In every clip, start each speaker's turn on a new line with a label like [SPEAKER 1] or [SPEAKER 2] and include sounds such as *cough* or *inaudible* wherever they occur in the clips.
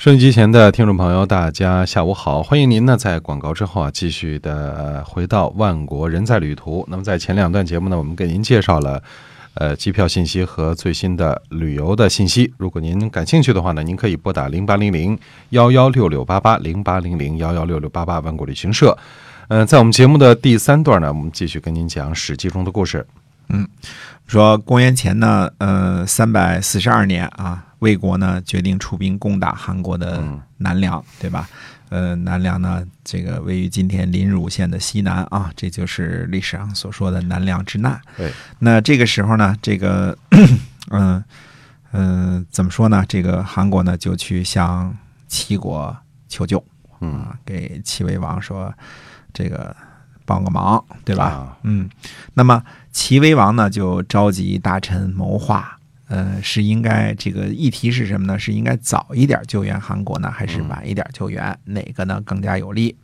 [SPEAKER 1] 收音机前的听众朋友，大家下午好！欢迎您呢在广告之后啊，继续的回到万国人在旅途。那么在前两段节目呢，我们给您介绍了呃机票信息和最新的旅游的信息。如果您感兴趣的话呢，您可以拨打零八零零幺幺六六八八零八零零幺幺六六八八万国旅行社。嗯，在我们节目的第三段呢，我们继续跟您讲《史记》中的故事。
[SPEAKER 2] 嗯，说公元前呢，呃，三百四十二年啊。魏国呢决定出兵攻打韩国的南梁，对吧？呃，南梁呢，这个位于今天临汝县的西南啊，这就是历史上所说的南梁之难。
[SPEAKER 1] 对，
[SPEAKER 2] 那这个时候呢，这个，嗯 *coughs* 嗯，怎么说呢？这个韩国呢就去向齐国求救，
[SPEAKER 1] 嗯，
[SPEAKER 2] 给齐威王说，这个帮个忙，对吧？嗯，那么齐威王呢就召集大臣谋划。呃，是应该这个议题是什么呢？是应该早一点救援韩国呢，还是晚一点救援？哪个呢更加有利？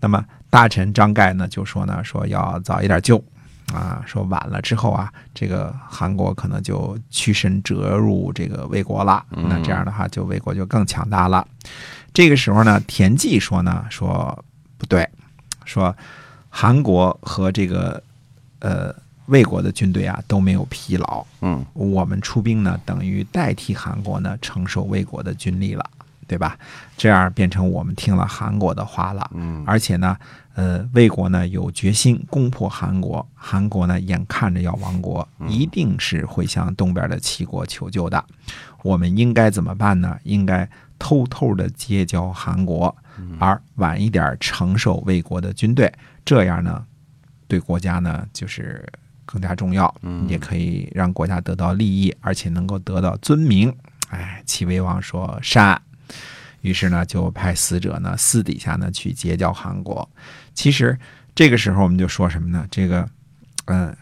[SPEAKER 2] 那么大臣张盖呢就说呢，说要早一点救啊，说晚了之后啊，这个韩国可能就屈身折入这个魏国了。那这样的话，就魏国就更强大了。这个时候呢，田忌说呢，说不对，说韩国和这个呃。魏国的军队啊都没有疲劳，
[SPEAKER 1] 嗯，
[SPEAKER 2] 我们出兵呢，等于代替韩国呢承受魏国的军力了，对吧？这样变成我们听了韩国的话了，
[SPEAKER 1] 嗯，
[SPEAKER 2] 而且呢，呃，魏国呢有决心攻破韩国，韩国呢眼看着要亡国，一定是会向东边的齐国求救的。我们应该怎么办呢？应该偷偷的结交韩国，而晚一点承受魏国的军队，这样呢，对国家呢就是。更加重要，也可以让国家得到利益，而且能够得到尊名。哎，齐威王说善，于是呢就派使者呢私底下呢去结交韩国。其实这个时候我们就说什么呢？这个，嗯，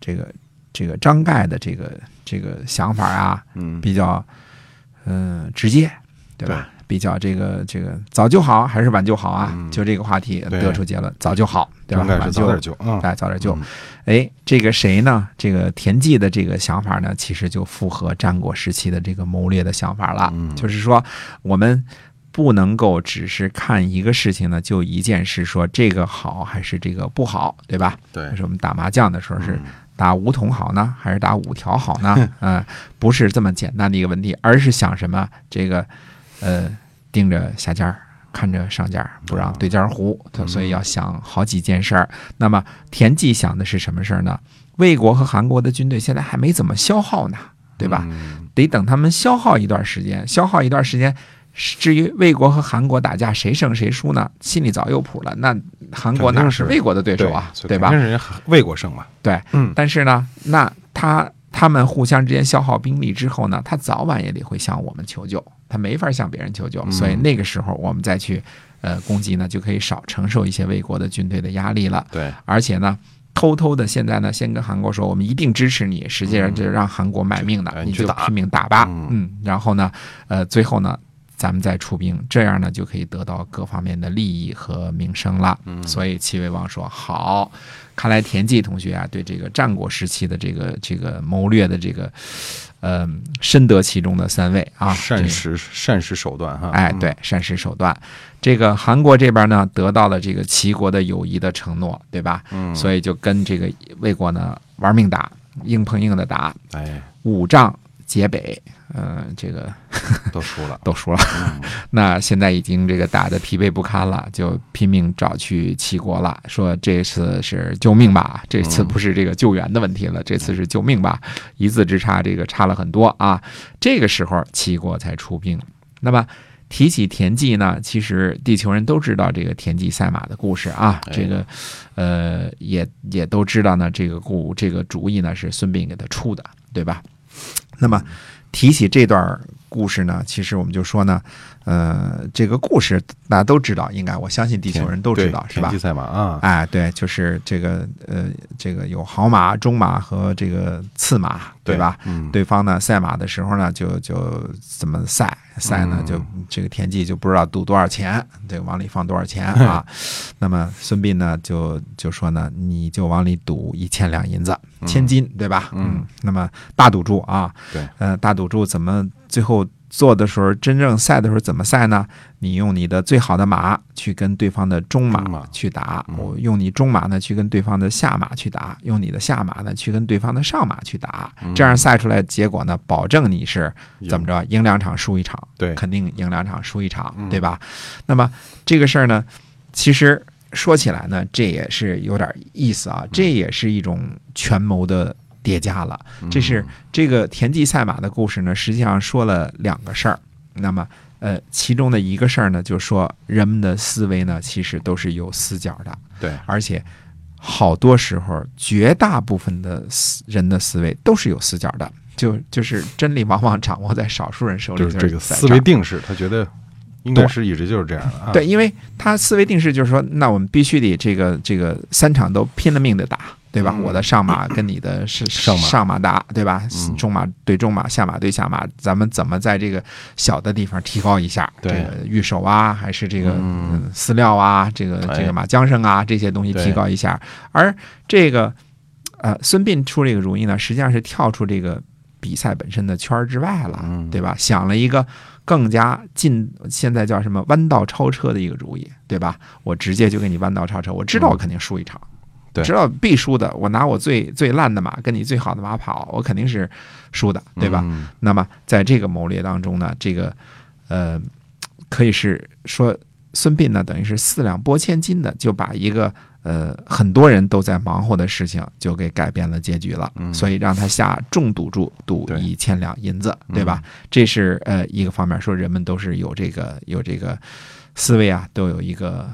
[SPEAKER 2] 这个这个张盖的这个这个想法啊，
[SPEAKER 1] 嗯，
[SPEAKER 2] 比较嗯直接，对吧？比较这个这个早就好还是晚就好啊？就这个话题得出结论，早就好，对吧？晚
[SPEAKER 1] 早点救，
[SPEAKER 2] 哎，早点救。哎，这个谁呢？这个田忌的这个想法呢，其实就符合战国时期的这个谋略的想法了。就是说，我们不能够只是看一个事情呢，就一件事说这个好还是这个不好，对吧？
[SPEAKER 1] 对。
[SPEAKER 2] 是我们打麻将的时候是打五筒好呢，还是打五条好呢？*laughs* 嗯，不是这么简单的一个问题，而是想什么这个。呃，盯着下家看着上家不让对家胡，所以要想好几件事儿。那么田忌想的是什么事儿呢？魏国和韩国的军队现在还没怎么消耗呢，对吧？得等他们消耗一段时间，消耗一段时间。至于魏国和韩国打架谁胜谁输呢？心里早有谱了。那韩国哪是魏国的对手啊，对吧？
[SPEAKER 1] 肯定是魏国胜嘛。
[SPEAKER 2] 对，
[SPEAKER 1] 嗯。
[SPEAKER 2] 但是呢，那他。他们互相之间消耗兵力之后呢，他早晚也得会向我们求救，他没法向别人求救，所以那个时候我们再去呃攻击呢，就可以少承受一些魏国的军队的压力了。
[SPEAKER 1] 对，
[SPEAKER 2] 而且呢，偷偷的现在呢，先跟韩国说，我们一定支持你，实际上就让韩国卖命的，你就拼命打吧，嗯，然后呢，呃，最后呢。咱们再出兵，这样呢就可以得到各方面的利益和名声了。所以齐威王说好，看来田忌同学啊，对这个战国时期的这个这个谋略的这个，呃，深得其中的三位啊，
[SPEAKER 1] 善使善使手段哈。
[SPEAKER 2] 哎，对，善使手段。这个韩国这边呢，得到了这个齐国的友谊的承诺，对吧？
[SPEAKER 1] 嗯，
[SPEAKER 2] 所以就跟这个魏国呢玩命打，硬碰硬的打，
[SPEAKER 1] 哎，
[SPEAKER 2] 五仗皆北。嗯，这个
[SPEAKER 1] 都输了，*laughs*
[SPEAKER 2] 都输了。*laughs* 那现在已经这个打的疲惫不堪了，就拼命找去齐国了，说这次是救命吧？这次不是这个救援的问题了，这次是救命吧？一字之差，这个差了很多啊。这个时候齐国才出兵。那么提起田忌呢，其实地球人都知道这个田忌赛马的故事啊。这个呃，也也都知道呢，这个故这个主意呢是孙膑给他出的，对吧？那么。提起这段故事呢，其实我们就说呢，呃，这个故事大家都知道，应该我相信地球人都知道，是吧？
[SPEAKER 1] 赛马啊，
[SPEAKER 2] 哎，对，就是这个呃，这个有好马、中马和这个次马，对吧？
[SPEAKER 1] 嗯，
[SPEAKER 2] 对方呢赛马的时候呢，就就怎么赛赛呢？就这个田忌就不知道赌多少钱，这个往里放多少钱啊？那么孙膑呢就就说呢，你就往里赌一千两银子，千金，对吧？嗯，那么大赌注啊，
[SPEAKER 1] 对，
[SPEAKER 2] 呃，大赌注怎么最后做的时候，真正赛的时候怎么赛呢？你用你的最好的马去跟对方的中马去打，
[SPEAKER 1] 嗯。
[SPEAKER 2] 我用你中马呢去跟对方的下马去打，用你的下马呢去跟对方的上马去打，
[SPEAKER 1] 嗯。
[SPEAKER 2] 这样赛出来结果呢，保证你是怎么着，赢。两场输一场，
[SPEAKER 1] 对。
[SPEAKER 2] 肯定赢两场输一场，
[SPEAKER 1] 嗯。
[SPEAKER 2] 对吧？那么这个事儿呢，其实说起来呢，这也是有点意思
[SPEAKER 1] 嗯。
[SPEAKER 2] 啊，这也是一种权谋的叠加了。这是这个田忌赛马的故事呢，实际上说了两个事儿。那么，呃，其中的一个事儿呢，就是说人们的思维呢，其实都是有死角的，
[SPEAKER 1] 对，
[SPEAKER 2] 而且好多时候，绝大部分的思人的思维都是有死角的。就就是真理往往掌握在少数人手里，
[SPEAKER 1] 就是这个思维定式，他觉得应该是一直就是这样的啊。
[SPEAKER 2] 对，因为他思维定式就是说，那我们必须得这个这个三场都拼了命的打，对吧？
[SPEAKER 1] 嗯
[SPEAKER 2] 我的上马 *clears throat* 跟你的是
[SPEAKER 1] 上马
[SPEAKER 2] 上马打，对吧？
[SPEAKER 1] 嗯
[SPEAKER 2] 中马对中马，下马对下马，咱们怎么在这个小的地方提高一下？
[SPEAKER 1] 对
[SPEAKER 2] 这个御手啊，还是这个饲料啊，这个
[SPEAKER 1] 哎
[SPEAKER 2] 这个马缰绳啊，这些东西提高一下。而这个呃，孙膑出这个主意呢，实际上是跳出这个比赛本身的圈儿之外了，
[SPEAKER 1] 嗯
[SPEAKER 2] 对吧？想了一个更加近，现在叫什么弯道超车的一个主意，对吧？我直接就给你弯道超车，我知道我肯定输一场，
[SPEAKER 1] 嗯对
[SPEAKER 2] 知道必输的。我拿我最最烂的马跟你最好的马跑，我肯定是输的，对吧？
[SPEAKER 1] 嗯
[SPEAKER 2] 那么在这个谋略当中呢，这个呃，可以是说孙膑呢，等于是四两拨千斤的，就把一个呃很多人都在忙活的事情，就给改变了结局了。
[SPEAKER 1] 嗯
[SPEAKER 2] 所以让他下重赌注，赌一千两银子，对吧？这是呃一个方面，说人们都是有这个有这个思维啊，都有一个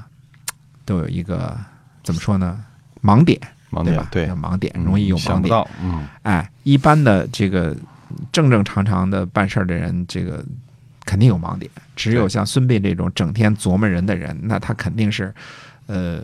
[SPEAKER 2] 都有一个怎么说呢？盲点？
[SPEAKER 1] 盲点对
[SPEAKER 2] 有，盲点，容易有盲点。
[SPEAKER 1] 想不到，嗯，
[SPEAKER 2] 哎，一般的这个正正常常的办事儿的人，这个肯定有盲点。只有像孙膑这种整天琢磨人的人，那他肯定是呃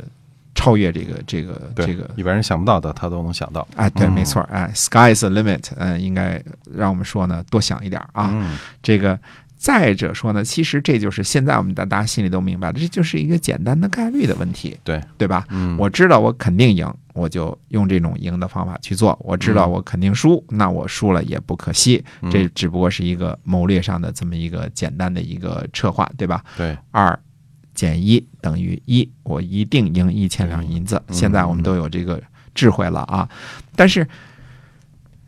[SPEAKER 2] 超越这个这个，这个。
[SPEAKER 1] 一般人想不到的，他都能想到
[SPEAKER 2] 哎，对，
[SPEAKER 1] 嗯
[SPEAKER 2] 没错，哎，sky is the limit，嗯、应该让我们说呢，多想一点啊。
[SPEAKER 1] 嗯
[SPEAKER 2] 这个再者说呢，其实这就是现在我们大大家心里都明白了，这就是一个简单的概率的问题，
[SPEAKER 1] 对
[SPEAKER 2] 对吧？
[SPEAKER 1] 嗯，
[SPEAKER 2] 我知道我肯定赢，我就用这种赢的方法去做。我知道我肯定输，那我输了也不可惜。
[SPEAKER 1] 嗯
[SPEAKER 2] 这只不过是一个谋略上的这么一个简单的一个策划，对吧？
[SPEAKER 1] 对
[SPEAKER 2] 二减一等于一，我一定赢一千两银子。
[SPEAKER 1] 嗯
[SPEAKER 2] 现在我们都有这个智慧了啊，但是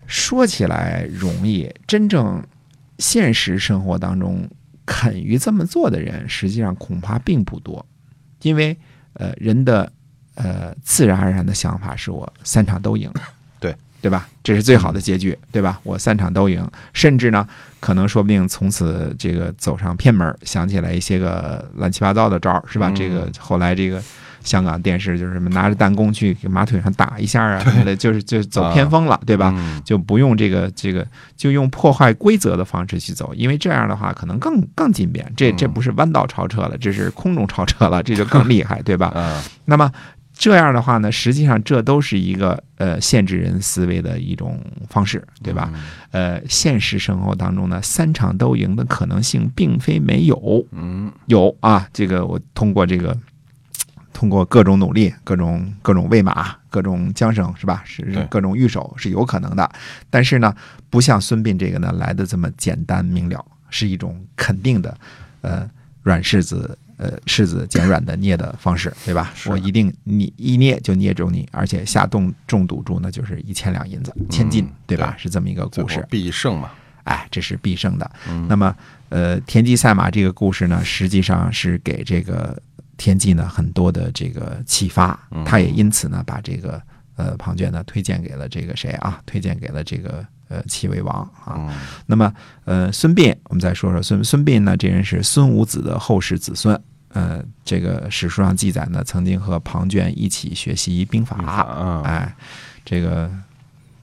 [SPEAKER 2] 说起来容易，真正现实生活当中肯于这么做的人，实际上恐怕并不多，因为呃人的呃自然而然的想法是我三场都赢，
[SPEAKER 1] 对
[SPEAKER 2] 对吧？这是最好的结局，对吧？我三场都赢，甚至呢，可能说不定从此这个走上偏门，想起来一些个乱七八糟的招儿，是吧？
[SPEAKER 1] 嗯
[SPEAKER 2] 这个后来这个。香港电视就是什么拿着弹弓去给马腿上打一下啊什么的，就是就是走偏锋了，对吧？
[SPEAKER 1] 嗯
[SPEAKER 2] 就不用这个这个，就用破坏规则的方式去走，因为这样的话可能更更进便。这这不是弯道超车了，这是空中超车了，这就更厉害，对吧？
[SPEAKER 1] 啊，
[SPEAKER 2] 那么这样的话呢，实际上这都是一个呃限制人思维的一种方式，对吧？呃，现实生活当中呢，三场都赢的可能性并非没有，
[SPEAKER 1] 嗯？
[SPEAKER 2] 有啊，这个我通过这个。通过各种努力，各种各种喂马，各种缰绳，是吧？是各种御手是有可能的，但是呢，不像孙膑这个呢来的这么简单明了，是一种肯定的，呃，软柿子呃柿子捡软的捏的方式，对吧？我一定你一捏就捏中你，而且下动重赌注呢，就是一千两银子，千金，对吧？是这么一个故事。
[SPEAKER 1] 必胜嘛，
[SPEAKER 2] 哎，这是必胜的。
[SPEAKER 1] 嗯
[SPEAKER 2] 那么，呃，田忌赛马这个故事呢，实际上是给这个田忌呢很多的这个启发
[SPEAKER 1] 嗯，
[SPEAKER 2] 他也因此呢把这个呃庞涓呢推荐给了这个谁啊？推荐给了这个呃齐威王啊。
[SPEAKER 1] 嗯
[SPEAKER 2] 那么，呃，孙膑，我们再说说孙孙膑呢，这人是孙武子的后世子孙。呃，这个史书上记载呢，曾经和庞涓一起学习兵法。
[SPEAKER 1] 啊，
[SPEAKER 2] 哎，这个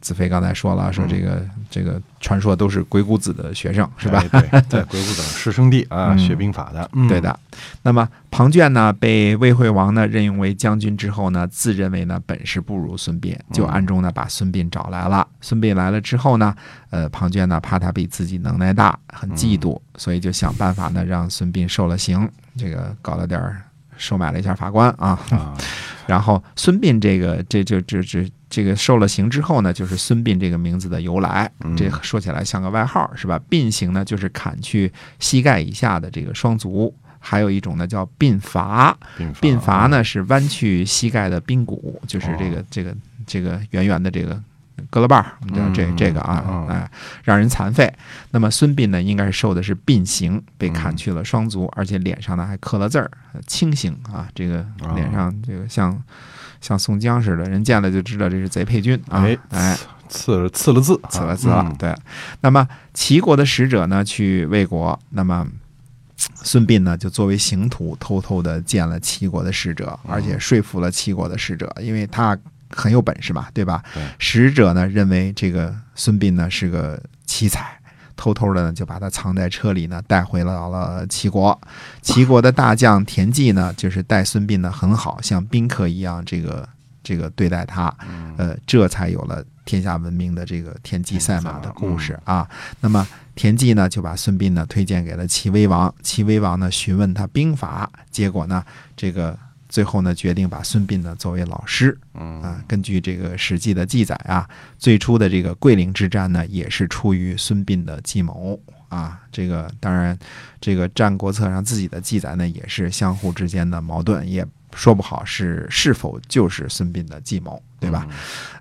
[SPEAKER 2] 子飞刚才说了，说这个、这个传说都是鬼谷子的学生，是吧？
[SPEAKER 1] 哎对，*laughs* 在鬼谷子师兄弟啊，
[SPEAKER 2] 嗯。
[SPEAKER 1] 学兵法的，嗯。
[SPEAKER 2] 对，的。那么庞涓呢，被魏惠王呢任用为将军之后呢，自认为呢本事不如孙膑，就暗中呢把孙膑找来了。孙膑来了之后呢，呃，庞涓呢怕他比自己能耐大，很嫉妒，所以就想办法呢让孙膑受了刑，这个搞了点儿收买了一下法官啊，
[SPEAKER 1] 啊，*laughs*
[SPEAKER 2] 然后孙膑这个这这这这这个受了刑之后呢，就是孙膑这个名字的由来。
[SPEAKER 1] 嗯
[SPEAKER 2] 这说起来像个外号是吧？膑刑呢，就是砍去膝盖以下的这个双足。还有一种呢叫鬓伐，
[SPEAKER 1] 鬓
[SPEAKER 2] 鬓伐呢是弯曲膝盖的髌骨，就是这
[SPEAKER 1] 哦
[SPEAKER 2] 个这个这个圆圆的这个胳膊把儿，我们叫这
[SPEAKER 1] 嗯
[SPEAKER 2] 这个啊
[SPEAKER 1] 嗯，
[SPEAKER 2] 哎，让人残废。那么孙膑呢，应该是受的是膑刑，被
[SPEAKER 1] 嗯。
[SPEAKER 2] 砍去了双足，而且脸上呢还刻了字儿，呃轻刑啊，这个
[SPEAKER 1] 哦。
[SPEAKER 2] 脸上这个像像宋江似的，人见了就知道这是贼配军啊
[SPEAKER 1] 哎，
[SPEAKER 2] 哎，
[SPEAKER 1] 刺了刺了字，
[SPEAKER 2] 刺了字了
[SPEAKER 1] 嗯。
[SPEAKER 2] 对，那么齐国的使者呢去魏国，那么孙膑呢就作为刑徒，偷偷的见了齐国的使者，而且说服了齐国的使者，因为他很有本事嘛，对吧？
[SPEAKER 1] 对
[SPEAKER 2] 使者呢认为这个孙膑呢是个奇才。偷偷的呢，就把他藏在车里呢，带回到了齐国。齐国的大将田忌呢，就是待孙膑呢很好，像宾客一样，这个这个对待他。
[SPEAKER 1] 嗯
[SPEAKER 2] 呃，这才有了天下闻名的这个田忌赛马的故事啊。那么田忌呢，就把孙膑呢推荐给了齐威王，齐威王呢询问他兵法，结果呢，这个最后呢决定把孙膑呢作为老师
[SPEAKER 1] 嗯
[SPEAKER 2] 啊。根据这个《史记》的记载啊，最初的这个桂陵之战呢，也是出于孙膑的计谋。啊，这个当然，这个《战国策》上自己的记载呢，也是相互之间的矛盾，也说不好是是否就是孙膑的计谋，对吧？？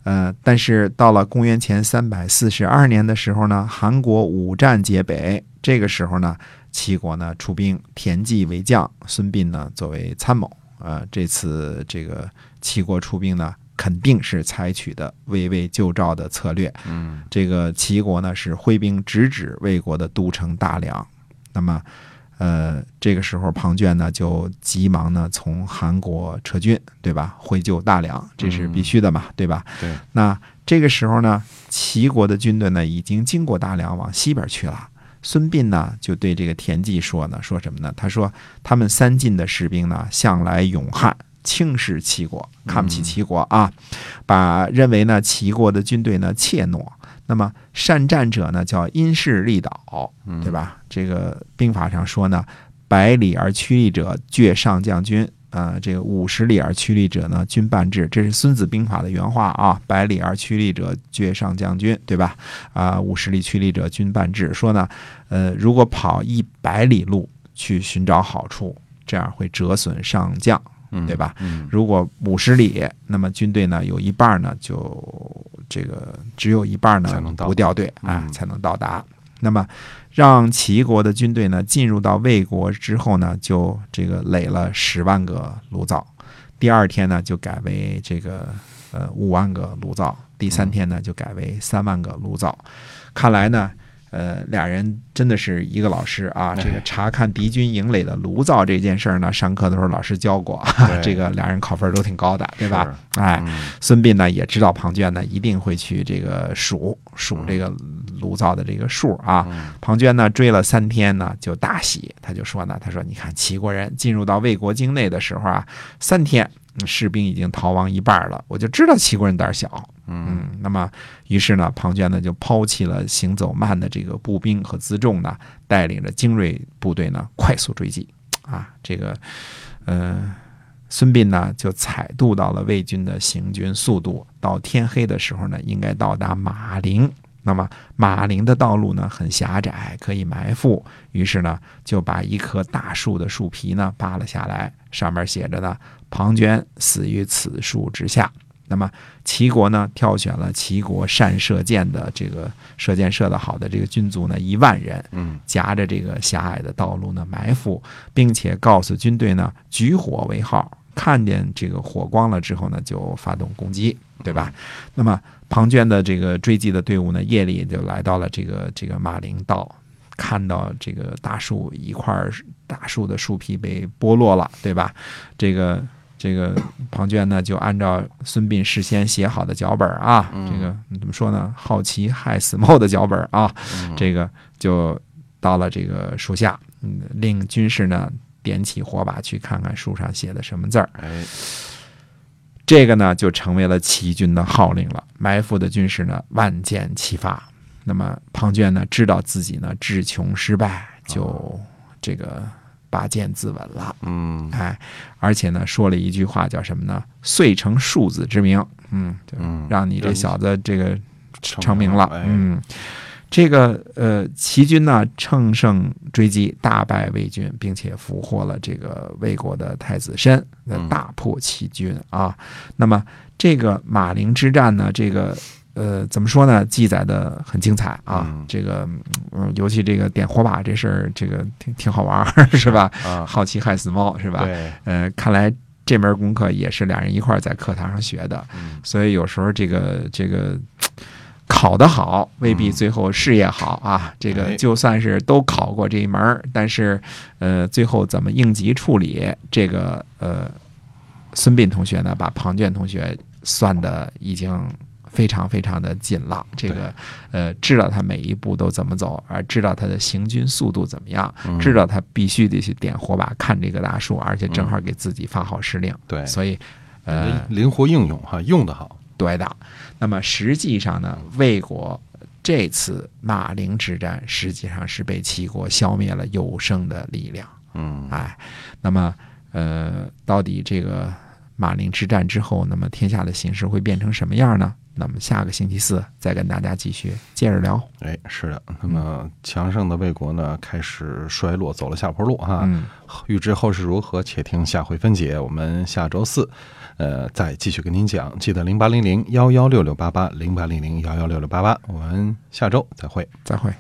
[SPEAKER 2] 呃，但是到了公元前三百四十二年的时候呢，韩国五战皆北，这个时候呢，齐国呢出兵，田忌为将，孙膑呢作为参谋。呃，这次这个齐国出兵呢，肯定是采取的围魏救赵的策略。
[SPEAKER 1] 嗯
[SPEAKER 2] 这个齐国呢是挥兵直指魏国的都城大梁，那么，呃，这个时候庞涓呢就急忙呢从韩国撤军，对吧？回救大梁，这是必须的嘛，对吧？
[SPEAKER 1] 对。
[SPEAKER 2] 那这个时候呢，齐国的军队呢已经经过大梁往西边去了。孙膑呢就对这个田忌说呢，说什么呢？他说他们三晋的士兵呢向来勇悍，轻视齐国，看不起齐国啊，把认为呢齐国的军队呢怯懦。那么善战者呢叫因势利导，对吧？这个兵法上说呢，百里而趋利者倔上将军。呃，这个五十里而趋利者呢，军半至，这是《孙子兵法》的原话啊。百里而趋利者，绝上将军，对吧？啊，五十里趋利者，军半至。说呢，呃，如果跑一百里路去寻找好处，这样会折损上将，
[SPEAKER 1] 嗯
[SPEAKER 2] 对吧？
[SPEAKER 1] 嗯
[SPEAKER 2] 如果五十里，那么军队呢有一半呢就这个只有一半呢不掉队啊、
[SPEAKER 1] 嗯
[SPEAKER 2] 才能到达。那么让齐国的军队呢进入到魏国之后呢，就这个垒了十万个炉灶，第二天呢就改为这个呃五万个炉灶，第三天呢就改为三万个炉灶。看来呢。呃，俩人真的是一个老师啊！这个
[SPEAKER 1] 哎
[SPEAKER 2] 查看敌军营垒的炉灶这件事儿呢，上课的时候老师教过，
[SPEAKER 1] 对
[SPEAKER 2] 这个俩人考分都挺高的，对吧？
[SPEAKER 1] 是
[SPEAKER 2] 哎，
[SPEAKER 1] 嗯
[SPEAKER 2] 孙膑呢也知道庞涓呢一定会去这个数数这个炉灶的这个数啊。
[SPEAKER 1] 嗯
[SPEAKER 2] 庞涓呢追了三天呢就大喜，他就说呢，他说你看齐国人进入到魏国境内的时候啊，三天嗯士兵已经逃亡一半了，我就知道齐国人胆小。那么于是呢，庞涓呢就抛弃了行走慢的这个步兵和辎重呢，带领着精锐部队呢快速追击。啊，这个，呃，孙膑呢就采度到了魏军的行军速度，到天黑的时候呢，应该到达马陵。那么马陵的道路呢很狭窄，可以埋伏，于是呢就把一棵大树的树皮呢扒了下来，上面写着呢“庞涓死于此树之下”。那么齐国呢，挑选了齐国善射箭的这个射箭射得好的这个军卒呢一万人，
[SPEAKER 1] 嗯
[SPEAKER 2] 夹着这个狭隘的道路呢埋伏，并且告诉军队呢举火为号，看见这个火光了之后呢就发动攻击，对吧？那么庞涓的这个追击的队伍呢，夜里就来到了这个这个马陵道。看到这个大树一块儿大树的树皮被剥落了，对吧？这个这个庞涓呢，就按照孙膑事先写好的脚本啊，
[SPEAKER 1] 嗯
[SPEAKER 2] 这个怎么说呢？好奇害死猫的脚本啊，
[SPEAKER 1] 嗯
[SPEAKER 2] 这个就到了这个树下，嗯，令军士呢点起火把去看看树上写的什么字儿。
[SPEAKER 1] 哎
[SPEAKER 2] 这个呢就成为了齐军的号令了。埋伏的军士呢万箭齐发。那么庞涓呢知道自己呢智穷失败，就这个拔剑自刎了。
[SPEAKER 1] 嗯
[SPEAKER 2] 哎，而且呢，说了一句话叫什么呢？遂成庶子之名。嗯，就
[SPEAKER 1] 嗯
[SPEAKER 2] 让你这小子这个
[SPEAKER 1] 成
[SPEAKER 2] 成名了。
[SPEAKER 1] 哎
[SPEAKER 2] 嗯，这个呃，齐军呢乘胜追击，大败魏军，并且俘获了这个魏国的太子申，大破齐军啊。那么这个马陵之战呢，这个。呃，怎么说呢？记载的很精彩啊！
[SPEAKER 1] 嗯
[SPEAKER 2] 这个，嗯，尤其这个点火把这事儿，这个挺挺好玩儿，*laughs* 是吧？
[SPEAKER 1] 啊，
[SPEAKER 2] 好奇害死猫，是吧？
[SPEAKER 1] 对，
[SPEAKER 2] 呃，看来这门功课也是俩人一块儿在课堂上学的，
[SPEAKER 1] 嗯
[SPEAKER 2] 所以有时候这个这个考得好，未必
[SPEAKER 1] 嗯
[SPEAKER 2] 最后事业好啊。这个
[SPEAKER 1] 哎
[SPEAKER 2] 就算是都考过这一门儿，但是呃，最后怎么应急处理，这个呃，孙膑同学呢，把庞涓同学算的已经。非常非常的紧了，这个呃，知道他每一步都怎么走，而知道他的行军速度怎么样，
[SPEAKER 1] 嗯
[SPEAKER 2] 知道他必须得去点火把看这个大树，而且正好给自己发号施令，
[SPEAKER 1] 对，
[SPEAKER 2] 所以呃，
[SPEAKER 1] 灵活应用哈，用得好。
[SPEAKER 2] 对的。那么实际上呢，魏国这次马陵之战实际上是被齐国消灭了有生的力量，
[SPEAKER 1] 嗯
[SPEAKER 2] 哎，那么呃，到底这个马陵之战之后，那么天下的形势会变成什么样呢？那么下个星期四再跟大家继续接着聊。
[SPEAKER 1] 哎，是的。那么强盛的魏国呢，开始衰落，走了下坡路哈。
[SPEAKER 2] 嗯，
[SPEAKER 1] 预知后事如何，且听下回分解。我们下周四，呃，再继续跟您讲。记得零八零零幺幺六六八八零八零零幺幺六六八八。我们下周再会。
[SPEAKER 2] 再会。